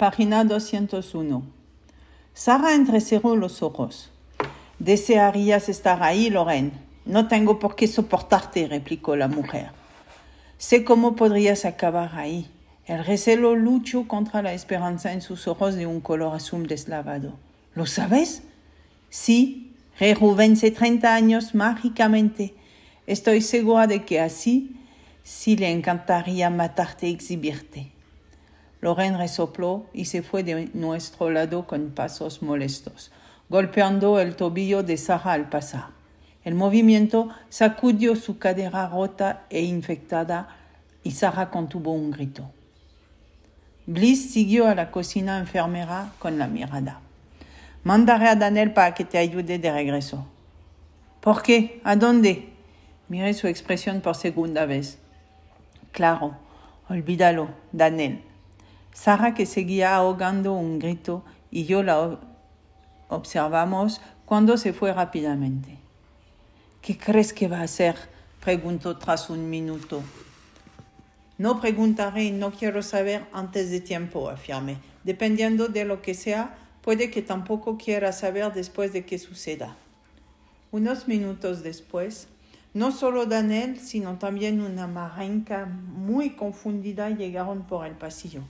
Página 201. Sara entrecerró los ojos. Desearías estar ahí, Lorraine. No tengo por qué soportarte, replicó la mujer. Sé cómo podrías acabar ahí. El recelo luchó contra la esperanza en sus ojos de un color azul deslavado. ¿Lo sabes? Sí, rejuvence 30 años mágicamente. Estoy segura de que así sí le encantaría matarte y exhibirte. Lorraine resopló y se fue de nuestro lado con pasos molestos, golpeando el tobillo de Sara al pasar. El movimiento sacudió su cadera rota e infectada y Sara contuvo un grito. Bliss siguió a la cocina enfermera con la mirada. Mandaré a Daniel para que te ayude de regreso. ¿Por qué? ¿A dónde? Miré su expresión por segunda vez. Claro, olvídalo, Daniel. Sara, que seguía ahogando un grito, y yo la observamos cuando se fue rápidamente. ¿Qué crees que va a hacer? preguntó tras un minuto. No preguntaré, no quiero saber antes de tiempo, afirmé. Dependiendo de lo que sea, puede que tampoco quiera saber después de que suceda. Unos minutos después, no solo Daniel, sino también una marenca muy confundida llegaron por el pasillo.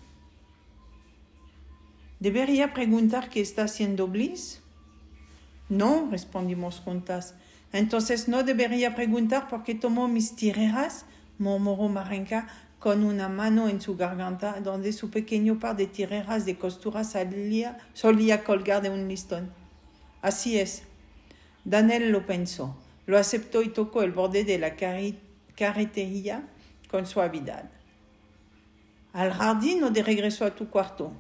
¿Debería preguntar qué está haciendo Bliss? No, respondimos juntas. Entonces no debería preguntar por qué tomó mis tireras, murmuró Marenka con una mano en su garganta, donde su pequeño par de tireras de costura salía, solía colgar de un listón. Así es. Daniel lo pensó, lo aceptó y tocó el borde de la carretería con suavidad. ¿Al jardín o de regreso a tu cuarto?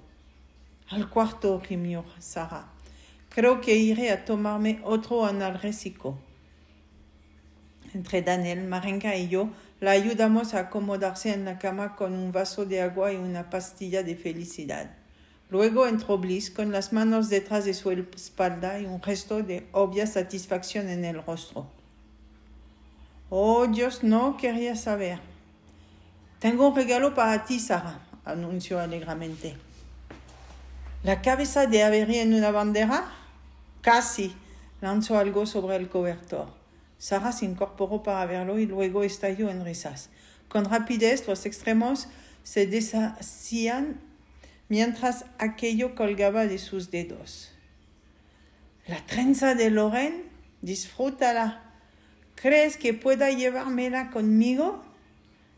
Al cuarto, gimió Sara. Creo que iré a tomarme otro analgésico. Entre Daniel, Marenka y yo la ayudamos a acomodarse en la cama con un vaso de agua y una pastilla de felicidad. Luego entró Bliss con las manos detrás de su espalda y un gesto de obvia satisfacción en el rostro. Oh, Dios no quería saber. Tengo un regalo para ti, Sara, anunció alegremente. La cabeza de Avery en una bandera? Casi. Lanzó algo sobre el cobertor. Sara se incorporó para verlo y luego estalló en risas. Con rapidez los extremos se deshacían mientras aquello colgaba de sus dedos. La trenza de Lorraine, disfrútala. ¿Crees que pueda llevármela conmigo?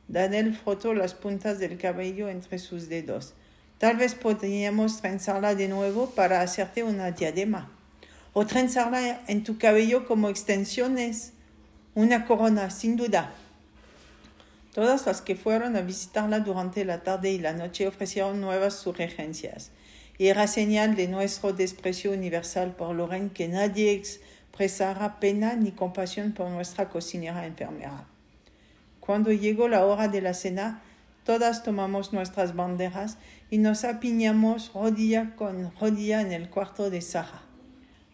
Daniel frotó las puntas del cabello entre sus dedos. Tal vez podríamos trenzarla de nuevo para hacerte una diadema. O trenzarla en tu cabello como extensiones. Una corona, sin duda. Todas las que fueron a visitarla durante la tarde y la noche ofrecieron nuevas sugerencias. Y era señal de nuestro desprecio universal por Lorraine que nadie expresara pena ni compasión por nuestra cocinera enfermera. Cuando llegó la hora de la cena, todas tomamos nuestras banderas y nos apiñamos rodilla con rodilla en el cuarto de Sara,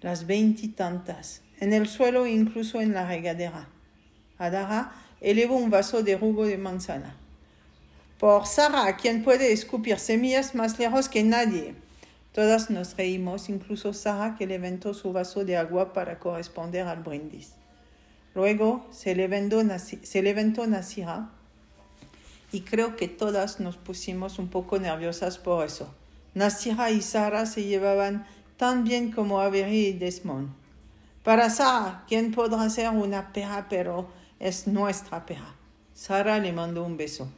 las veintitantas, en el suelo incluso en la regadera. Adara elevó un vaso de jugo de manzana. Por Sara, quien puede escupir semillas más lejos que nadie. Todas nos reímos, incluso Sara, que levantó su vaso de agua para corresponder al brindis. Luego se levantó, se levantó Nasira y creo que todas nos pusimos un poco nerviosas por eso. Nasira y Sara se llevaban tan bien como Avery y Desmond. Para Sara, ¿quién podrá ser una perra, pero es nuestra perra. Sara le mandó un beso.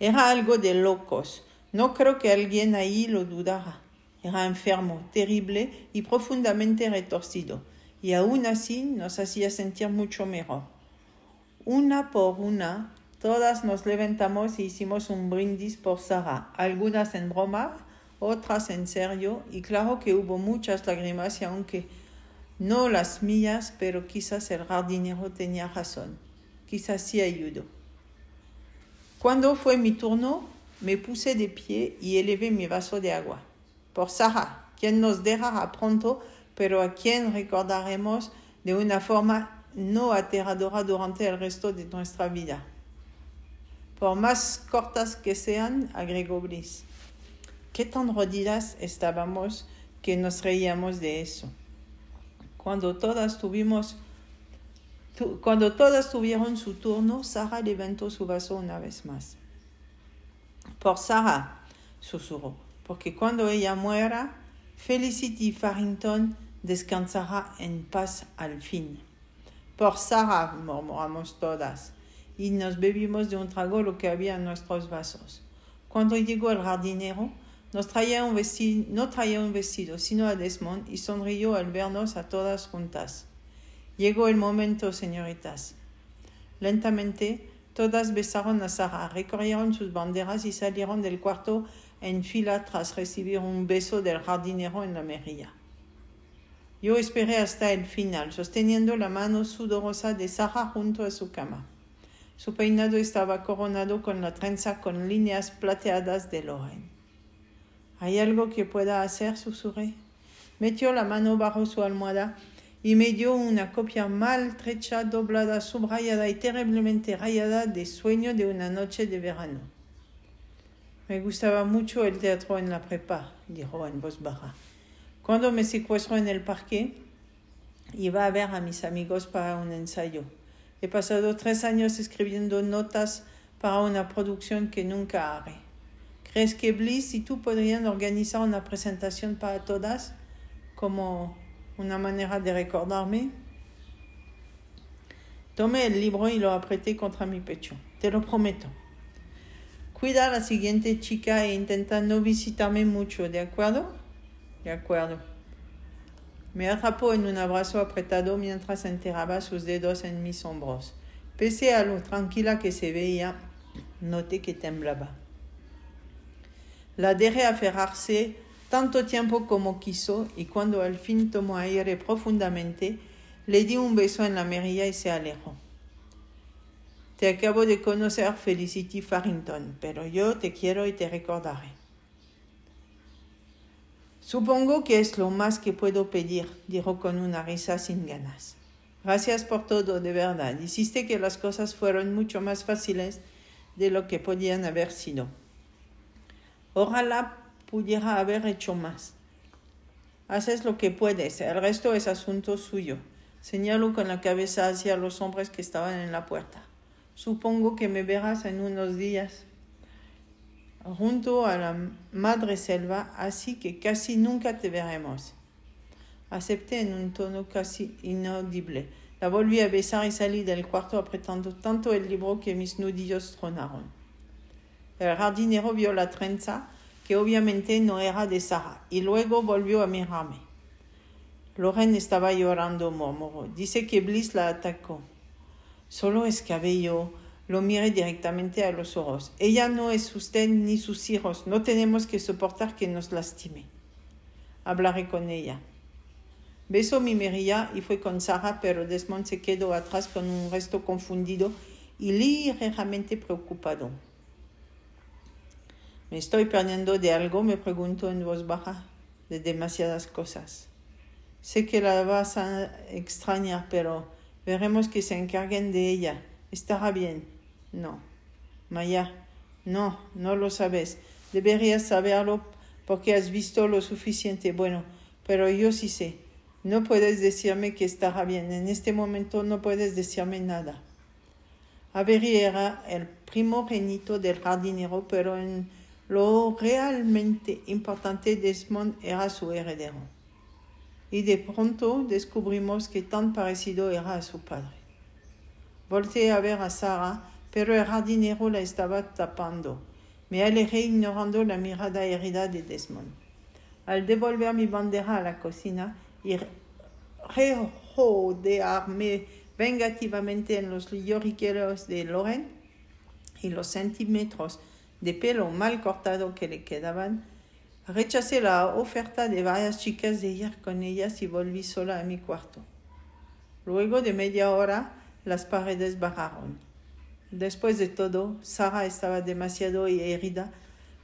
Era algo de locos. No creo que alguien ahí lo dudara. Era enfermo, terrible y profundamente retorcido, y aún así nos hacía sentir mucho mejor. Una por una, todas nos levantamos y hicimos un brindis por Sara, algunas en broma, otras en serio, y claro que hubo muchas lágrimas y aunque no las mías, pero quizás el jardinero tenía razón, quizás sí ayudó. Cuando fue mi turno, me puse de pie y elevé mi vaso de agua. Por Sara, quien nos dejará pronto, pero a quien recordaremos de una forma no aterradora durante el resto de nuestra vida. por más cortas que sean, agregó Bliss. Qué tan rodidas estábamos que nos reíamos de eso. Cuando todas tuvimos cuando todas tuvieron su turno, Sara levantó su vaso una vez más. Por Sara, susurró, porque cuando ella muera, Felicity Farrington descansará en paz al fin. Por Sara, murmuramos todas, y nos bebimos de un trago lo que había en nuestros vasos. Cuando llegó el jardinero, nos traía un vestido, no traía un vestido, sino a Desmond, y sonrió al vernos a todas juntas. Llegó el momento, señoritas. Lentamente, todas besaron a Sara, recorrieron sus banderas y salieron del cuarto en fila tras recibir un beso del jardinero en la mejilla. Yo esperé hasta el final, sosteniendo la mano sudorosa de Sara junto a su cama. Su peinado estaba coronado con la trenza con líneas plateadas de Lorraine. ¿Hay algo que pueda hacer? susurré. Metió la mano bajo su almohada y me dio una copia maltrecha, doblada, subrayada y terriblemente rayada de Sueño de una noche de verano. Me gustaba mucho el teatro en la prepa, dijo en voz baja. Cuando me secuestró en el parque, iba a ver a mis amigos para un ensayo. He pasado tres años escribiendo notas para una producción que nunca haré. ¿Crees que Bliss y tú podrían organizar una presentación para todas como una manera de recordarme. Tomé el libro y lo apreté contra mi pecho. Te lo prometo. Cuida a la siguiente chica e intenta no visitarme mucho, ¿de acuerdo? De acuerdo. Me atrapó en un abrazo apretado mientras enterraba sus dedos en mis hombros. Pese a lo tranquila que se veía, noté que temblaba. La dejé aferrarse tanto tiempo como quiso y cuando al fin tomó aire profundamente, le di un beso en la mejilla y se alejó. Te acabo de conocer, Felicity Farrington, pero yo te quiero y te recordaré. Supongo que es lo más que puedo pedir, dijo con una risa sin ganas. Gracias por todo, de verdad. Hiciste que las cosas fueran mucho más fáciles de lo que podían haber sido. Ojalá pudiera haber hecho más. Haces lo que puedes, el resto es asunto suyo. Señalo con la cabeza hacia los hombres que estaban en la puerta. Supongo que me verás en unos días junto a la madre selva, así que casi nunca te veremos. Acepté en un tono casi inaudible. La volví a besar y salí del cuarto apretando tanto el libro que mis nudillos tronaron. El jardinero vio la trenza que obviamente no era de Sara, y luego volvió a mirarme. Loren estaba llorando, murmuró. Dice que Bliss la atacó. Solo es cabello. Lo miré directamente a los ojos. Ella no es usted ni sus hijos. No tenemos que soportar que nos lastime. Hablaré con ella. Besó mi mirilla y fue con Sara, pero Desmond se quedó atrás con un resto confundido y ligeramente preocupado. ¿Me estoy perdiendo de algo? me pregunto en voz baja, de demasiadas cosas. Sé que la vas a extrañar, pero veremos que se encarguen de ella. ¿Estará bien? No. Maya, no, no lo sabes. Deberías saberlo porque has visto lo suficiente. Bueno, pero yo sí sé. No puedes decirme que estará bien. En este momento no puedes decirme nada. Avery era el primogénito del jardinero, pero en lo realmente importante Desmond era su heredero. Y de pronto descubrimos que tan parecido era a su padre. Volté a ver a Sara, pero el jardinero la estaba tapando. Me alejé ignorando la mirada herida de Desmond. Al devolver mi bandera a la cocina y rejodearme vengativamente en los lloriqueros de Loren y los centímetros de pelo mal cortado que le quedaban, rechacé la oferta de varias chicas de ir con ellas y volví sola a mi cuarto. Luego de media hora, las paredes bajaron. Después de todo, Sara estaba demasiado herida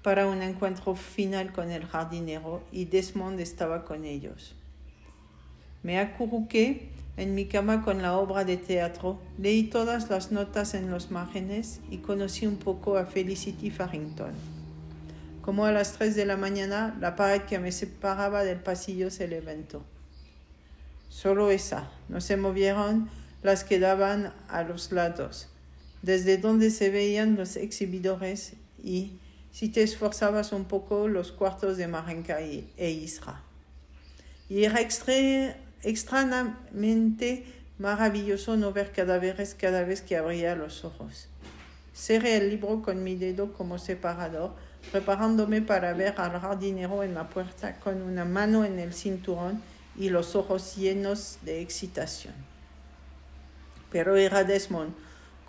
para un encuentro final con el jardinero y Desmond estaba con ellos. Me acurruqué en mi cama con la obra de teatro, leí todas las notas en los márgenes y conocí un poco a Felicity Farrington. Como a las tres de la mañana, la pared que me separaba del pasillo se levantó. Solo esa, no se movieron las que daban a los lados, desde donde se veían los exhibidores y, si te esforzabas un poco, los cuartos de Marenka e Isra. Y era extrañamente maravilloso no ver cadáveres cada vez que abría los ojos. Cerré el libro con mi dedo como separador, preparándome para ver al jardinero en la puerta con una mano en el cinturón y los ojos llenos de excitación. Pero era Desmond,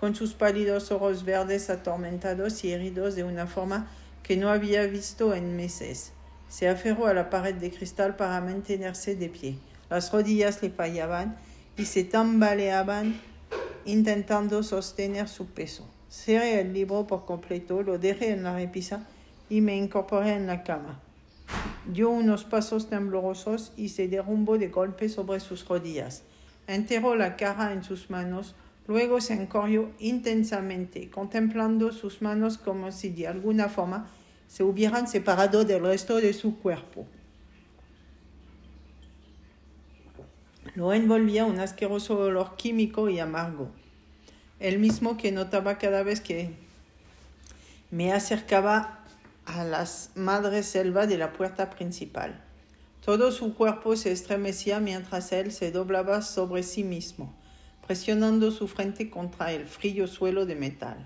con sus pálidos ojos verdes atormentados y heridos de una forma que no había visto en meses. Se aferró a la pared de cristal para mantenerse de pie. Las rodillas le fallaban y se tambaleaban intentando sostener su peso. Cerré el libro por completo, lo dejé en la repisa y me incorporé en la cama. Dio unos pasos temblorosos y se derrumbó de golpe sobre sus rodillas. Enterró la cara en sus manos, luego se encorrió intensamente, contemplando sus manos como si de alguna forma se hubieran separado del resto de su cuerpo. Lo envolvía un asqueroso olor químico y amargo, el mismo que notaba cada vez que me acercaba a las madres selva de la puerta principal. Todo su cuerpo se estremecía mientras él se doblaba sobre sí mismo, presionando su frente contra el frío suelo de metal.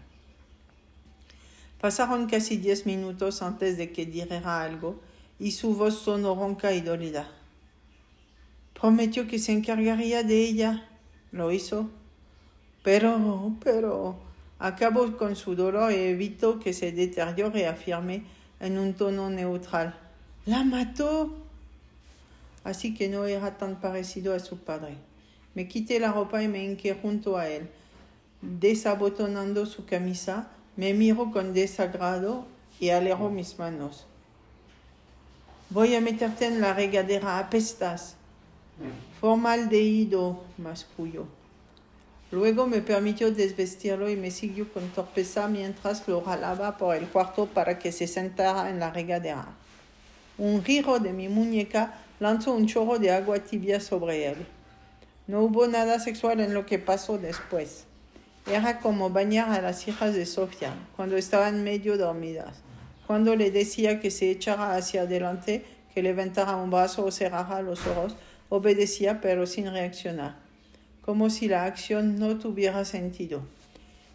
Pasaron casi diez minutos antes de que dijera algo y su voz sonó ronca y dolida. Prometió que se encargaría de ella. Lo hizo. Pero, pero, acabó con su dolor y evitó que se deteriore, afirmé en un tono neutral. La mató. Así que no era tan parecido a su padre. Me quité la ropa y me hinqué junto a él, desabotonando su camisa me miró con desagrado y alejó mis manos. Voy a meterte en la regadera, apestas. Formaldehído, masculló. Luego me permitió desvestirlo y me siguió con torpeza mientras lo jalaba por el cuarto para que se sentara en la regadera. Un giro de mi muñeca lanzó un chorro de agua tibia sobre él. No hubo nada sexual en lo que pasó después. Era como bañar a las hijas de Sofía cuando estaban medio dormidas. Cuando le decía que se echara hacia adelante, que levantara un brazo o cerrara los ojos, obedecía pero sin reaccionar, como si la acción no tuviera sentido.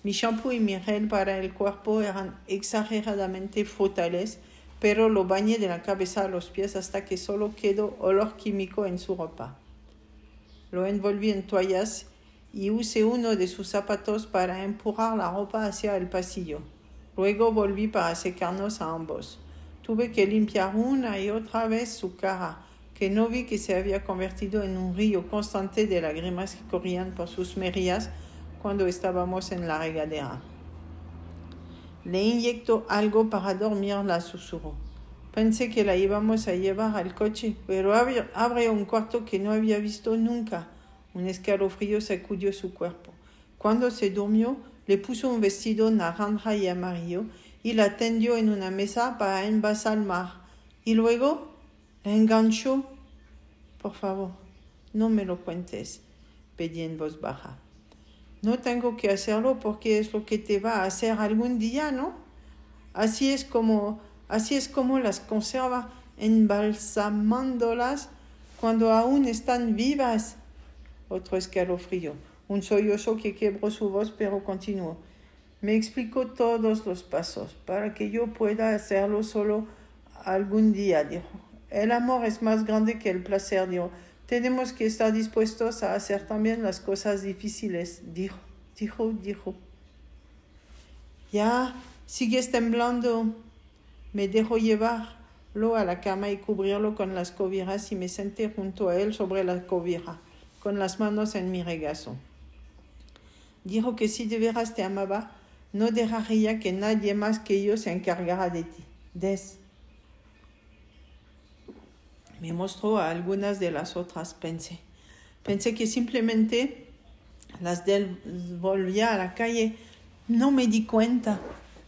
Mi shampoo y mi gel para el cuerpo eran exageradamente frutales, pero lo bañé de la cabeza a los pies hasta que solo quedó olor químico en su ropa. Lo envolví en toallas y usé uno de sus zapatos para empujar la ropa hacia el pasillo. Luego volví para secarnos a ambos. Tuve que limpiar una y otra vez su cara, que no vi que se había convertido en un río constante de lágrimas que corrían por sus mejillas cuando estábamos en la regadera. Le inyectó algo para dormir, la susurró. Pensé que la íbamos a llevar al coche, pero abrió un cuarto que no había visto nunca un escalofrío sacudió su cuerpo. Cuando se durmió, le puso un vestido naranja y amarillo y la tendió en una mesa para embalsamar. Y luego la enganchó. Por favor, no me lo cuentes, pedí en voz baja. No tengo que hacerlo porque es lo que te va a hacer algún día, ¿no? Así es como, así es como las conserva embalsamándolas cuando aún están vivas otro escalofrío, un sollozo que quebró su voz, pero continuó. Me explicó todos los pasos para que yo pueda hacerlo solo algún día, dijo. El amor es más grande que el placer, dijo. Tenemos que estar dispuestos a hacer también las cosas difíciles, dijo, dijo, dijo. Ya, sigues temblando. Me dejó llevarlo a la cama y cubrirlo con las cobijas y me senté junto a él sobre la cobija con las manos en mi regazo. Dijo que si de veras te amaba, no dejaría que nadie más que yo se encargara de ti. Des. Me mostró a algunas de las otras, pensé. Pensé que simplemente las devolvía a la calle. No me di cuenta.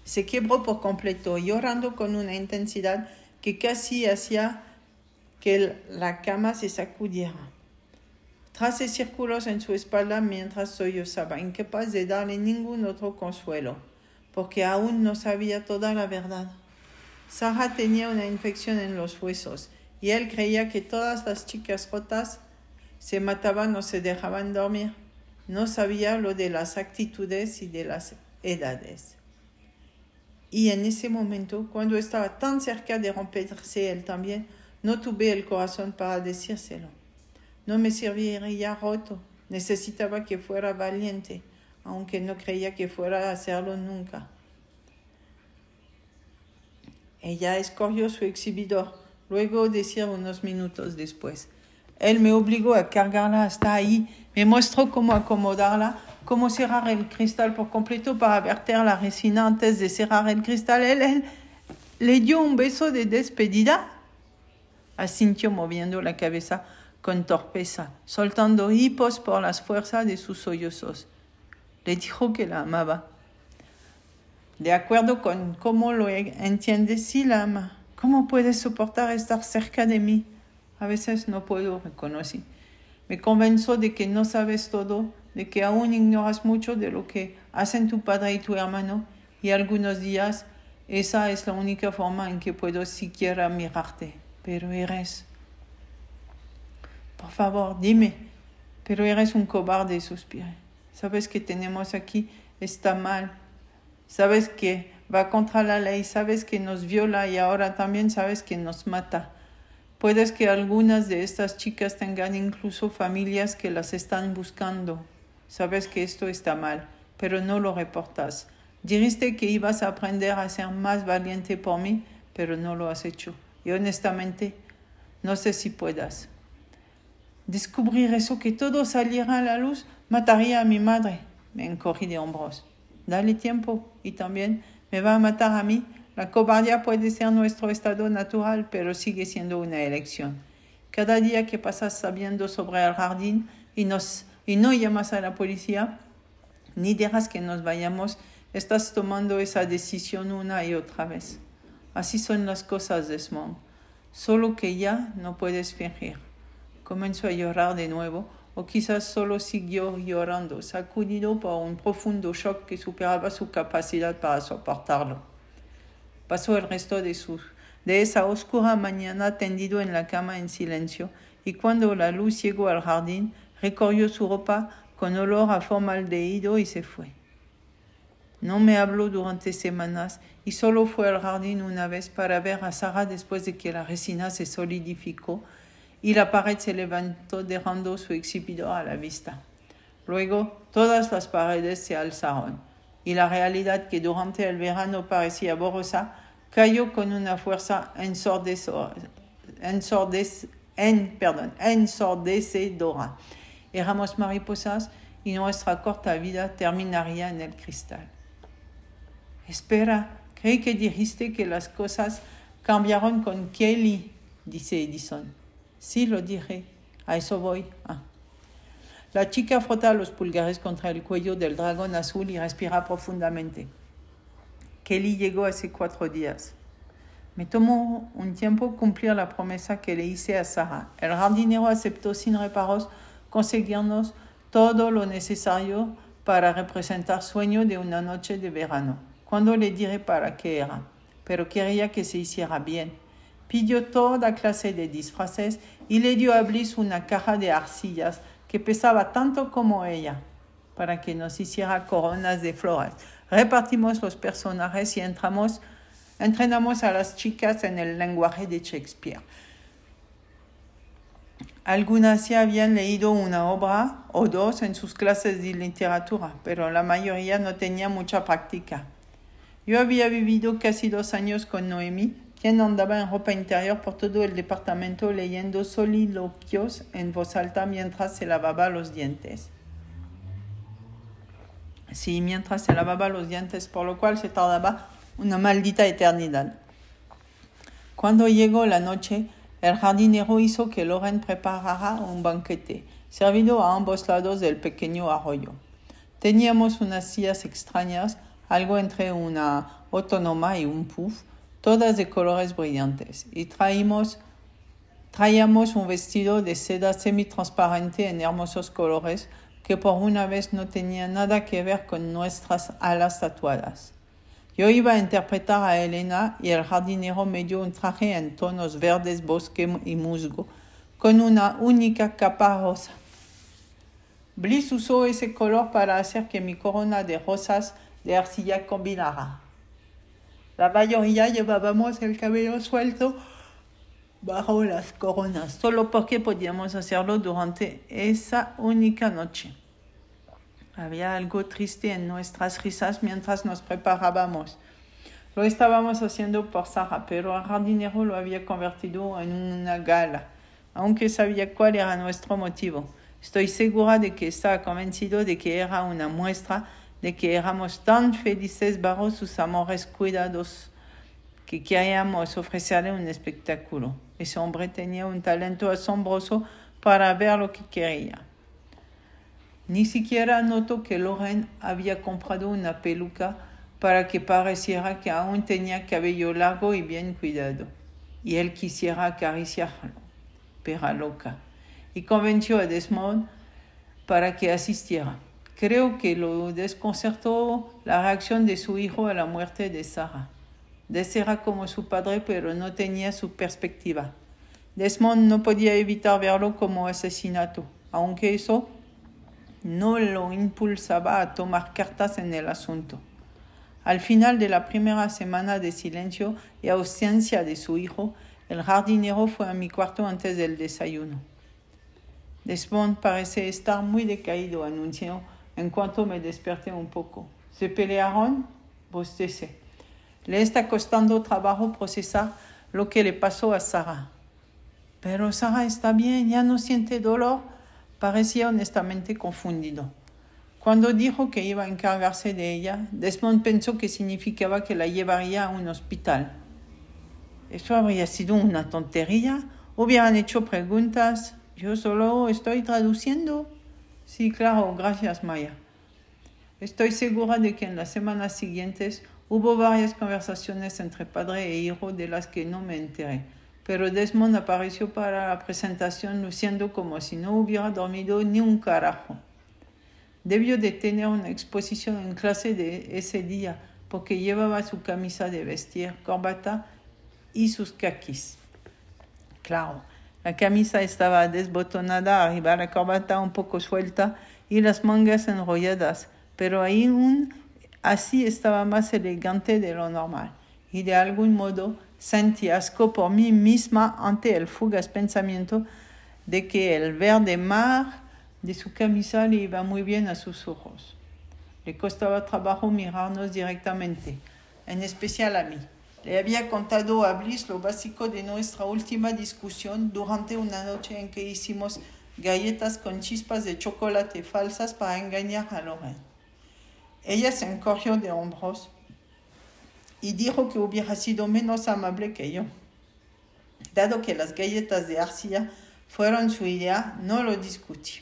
Se quebró por completo, llorando con una intensidad que casi hacía que la cama se sacudiera. Tracé círculos en su espalda mientras sollozaba, incapaz de darle ningún otro consuelo, porque aún no sabía toda la verdad. Sara tenía una infección en los huesos y él creía que todas las chicas rotas se mataban o se dejaban dormir. No sabía lo de las actitudes y de las edades. Y en ese momento, cuando estaba tan cerca de romperse él también, no tuve el corazón para decírselo. No me serviría roto. Necesitaba que fuera valiente, aunque no creía que fuera a hacerlo nunca. Ella escogió su exhibidor, luego decía unos minutos después. Él me obligó a cargarla hasta ahí, me mostró cómo acomodarla, cómo cerrar el cristal por completo para verter la resina antes de cerrar el cristal. Él, le dio un beso de despedida. Asintió moviendo la cabeza con torpeza, soltando hipos por las fuerzas de sus sollozos. Le dijo que la amaba. De acuerdo con cómo lo entiende, sí la ama. ¿Cómo puedes soportar estar cerca de mí? A veces no puedo, reconocer. Me convenzo de que no sabes todo de que aún ignoras mucho de lo que hacen tu padre y tu hermano, y algunos días esa es la única forma en que puedo siquiera mirarte. Pero eres... Por favor, dime, pero eres un cobarde, suspiré. Sabes que tenemos aquí está mal. Sabes que va contra la ley, sabes que nos viola y ahora también sabes que nos mata. Puedes que algunas de estas chicas tengan incluso familias que las están buscando. Sabes que esto está mal, pero no lo reportas. Dijiste que ibas a aprender a ser más valiente por mí, pero no lo has hecho. Y honestamente, no sé si puedas. Descubrir eso, que todo saliera a la luz, mataría a mi madre. Me encogí de hombros. Dale tiempo y también me va a matar a mí. La cobardía puede ser nuestro estado natural, pero sigue siendo una elección. Cada día que pasas sabiendo sobre el jardín y nos y no llamas a la policía, ni dejas que nos vayamos, estás tomando esa decisión una y otra vez. Así son las cosas, Desmond. Solo que ya no puedes fingir. Comenzó a llorar de nuevo, o quizás solo siguió llorando, sacudido por un profundo shock que superaba su capacidad para soportarlo. Pasó el resto de, su, de esa oscura mañana tendido en la cama en silencio, y cuando la luz llegó al jardín, recorrió su ropa con olor a formaldehído y se fue. No me habló durante semanas y solo fue al jardín una vez para ver a Sara después de que la resina se solidificó y la pared se levantó dejando su exhibidor a la vista. Luego todas las paredes se alzaron y la realidad que durante el verano parecía borrosa cayó con una fuerza ensordecedora. Éramos mariposas y nuestra corta vida terminaría en el cristal. Espera, creí que dijiste que las cosas cambiaron con Kelly, dice Edison. Sí, lo dije. A eso voy. Ah. La chica frota los pulgares contra el cuello del dragón azul y respira profundamente. Kelly llegó hace cuatro días. Me tomó un tiempo cumplir la promesa que le hice a Sara. El jardinero aceptó sin reparos conseguirnos todo lo necesario para representar sueño de una noche de verano. Cuando le diré para qué era, pero quería que se hiciera bien. Pidió toda clase de disfraces y le dio a Bliss una caja de arcillas que pesaba tanto como ella, para que nos hiciera coronas de flores. Repartimos los personajes y entramos, entrenamos a las chicas en el lenguaje de Shakespeare. Algunas ya habían leído una obra o dos en sus clases de literatura, pero la mayoría no tenía mucha práctica. Yo había vivido casi dos años con Noemi, quien andaba en ropa interior por todo el departamento leyendo soliloquios en voz alta mientras se lavaba los dientes. Sí, mientras se lavaba los dientes, por lo cual se tardaba una maldita eternidad. Cuando llegó la noche, el jardinero hizo que Loren preparara un banquete. servido a ambos lados del pequeño arroyo. Teníamos unas sillas extrañas, algo entre una autónoma y un puff, todas de colores brillantes, y traíamos un vestido de seda semi-transparente en hermosos colores que por una vez no tenía nada que ver con nuestras alas tatuadas. Yo iba a interpretar a Elena y el jardinero me dio un traje en tonos verdes, bosque y musgo, con una única capa rosa. Bliss usó ese color para hacer que mi corona de rosas de arcilla combinara. La mayoría llevábamos el cabello suelto bajo las coronas, solo porque podíamos hacerlo durante esa única noche. Había algo triste en nuestras risas mientras nos preparábamos. Lo estábamos haciendo por Sara, pero el jardinero lo había convertido en una gala, aunque sabía cuál era nuestro motivo. Estoy segura de que estaba convencido de que era una muestra de que éramos tan felices bajo sus amores cuidados que queríamos ofrecerle un espectáculo. Ese hombre tenía un talento asombroso para ver lo que quería. Ni siquiera notó que Loren había comprado una peluca para que pareciera que aún tenía cabello largo y bien cuidado, y él quisiera acariciarlo, pera loca, y convenció a Desmond para que asistiera. Creo que lo desconcertó la reacción de su hijo a la muerte de Sarah. Des era como su padre, pero no tenía su perspectiva. Desmond no podía evitar verlo como asesinato, aunque eso no lo impulsaba a tomar cartas en el asunto. Al final de la primera semana de silencio y ausencia de su hijo, el jardinero fue a mi cuarto antes del desayuno. Desmond parece estar muy decaído, anunció en cuanto me desperté un poco. ¿Se pelearon? Bostecé. Le está costando trabajo procesar lo que le pasó a Sara. Pero Sara está bien, ya no siente dolor parecía honestamente confundido. Cuando dijo que iba a encargarse de ella, Desmond pensó que significaba que la llevaría a un hospital. ¿Eso habría sido una tontería? ¿Hubieran hecho preguntas? Yo solo estoy traduciendo. Sí, claro, gracias, Maya. Estoy segura de que en las semanas siguientes hubo varias conversaciones entre padre e hijo de las que no me enteré pero Desmond apareció para la presentación luciendo como si no hubiera dormido ni un carajo. Debió de tener una exposición en clase de ese día porque llevaba su camisa de vestir, corbata y sus caquis. Claro, la camisa estaba desbotonada arriba, la corbata un poco suelta y las mangas enrolladas, pero aún así estaba más elegante de lo normal y de algún modo Sentí asco por mí misma ante el fugaz pensamiento de que el verde mar de su camisa le iba muy bien a sus ojos. Le costaba trabajo mirarnos directamente, en especial a mí. Le había contado a Bliss lo básico de nuestra última discusión durante una noche en que hicimos galletas con chispas de chocolate falsas para engañar a Lorraine. Ella se encogió de hombros y dijo que hubiera sido menos amable que yo. Dado que las galletas de arcilla fueron su idea, no lo discutí.